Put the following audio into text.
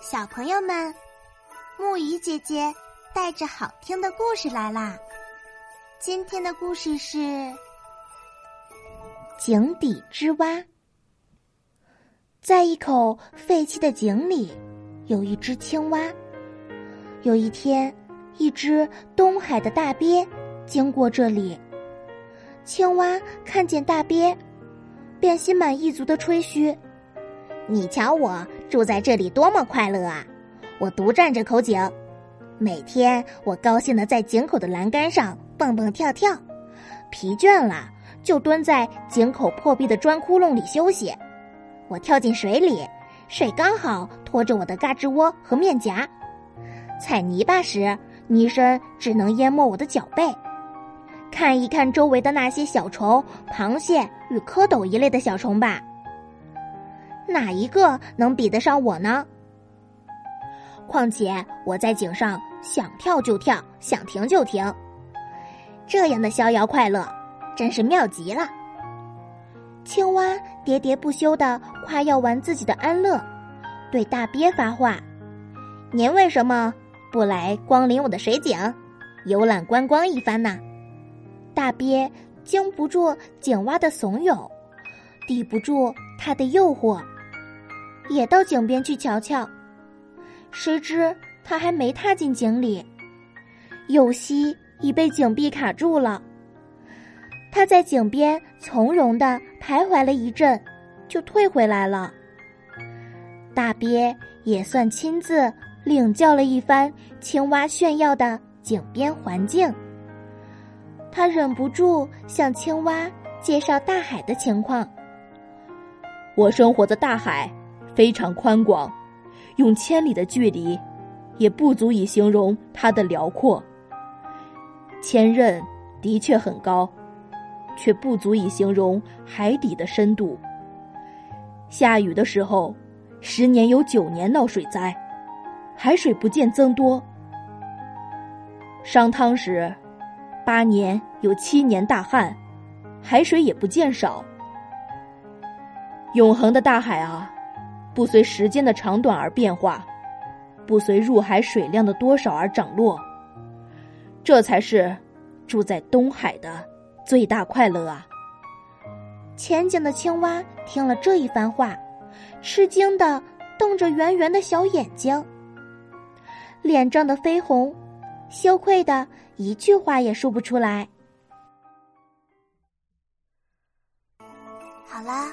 小朋友们，木鱼姐姐带着好听的故事来啦！今天的故事是《井底之蛙》。在一口废弃的井里，有一只青蛙。有一天，一只东海的大鳖经过这里，青蛙看见大鳖，便心满意足的吹嘘：“你瞧我。”住在这里多么快乐啊！我独占这口井，每天我高兴的在井口的栏杆上蹦蹦跳跳，疲倦了就蹲在井口破壁的砖窟窿里休息。我跳进水里，水刚好托着我的嘎吱窝和面颊；踩泥巴时，泥深只能淹没我的脚背。看一看周围的那些小虫、螃蟹与蝌蚪一类的小虫吧。哪一个能比得上我呢？况且我在井上想跳就跳，想停就停，这样的逍遥快乐真是妙极了。青蛙喋喋不休的夸耀完自己的安乐，对大鳖发话：“您为什么不来光临我的水井，游览观光一番呢？”大鳖经不住井蛙的怂恿，抵不住他的诱惑。也到井边去瞧瞧，谁知他还没踏进井里，右膝已被井壁卡住了。他在井边从容的徘徊了一阵，就退回来了。大鳖也算亲自领教了一番青蛙炫耀的井边环境，他忍不住向青蛙介绍大海的情况。我生活的大海。非常宽广，用千里的距离，也不足以形容它的辽阔。千仞的确很高，却不足以形容海底的深度。下雨的时候，十年有九年闹水灾，海水不见增多；商汤时，八年有七年大旱，海水也不见少。永恒的大海啊！不随时间的长短而变化，不随入海水量的多少而涨落，这才是住在东海的最大快乐啊！浅井的青蛙听了这一番话，吃惊的瞪着圆圆的小眼睛，脸涨得绯红，羞愧的一句话也说不出来。好啦，